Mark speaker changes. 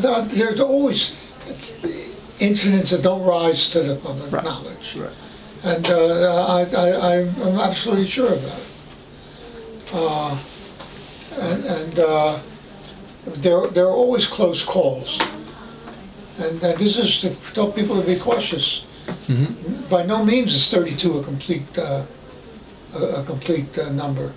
Speaker 1: There's always incidents that don't rise to the public
Speaker 2: Right.
Speaker 1: knowledge.
Speaker 2: Right.
Speaker 1: And uh, I'm absolutely sure of that. Uh, and and uh, there, there are always close calls. And, and this is to tell people to be cautious. Mm-hmm. By no means is 32 a complete, uh, a, complete uh, number.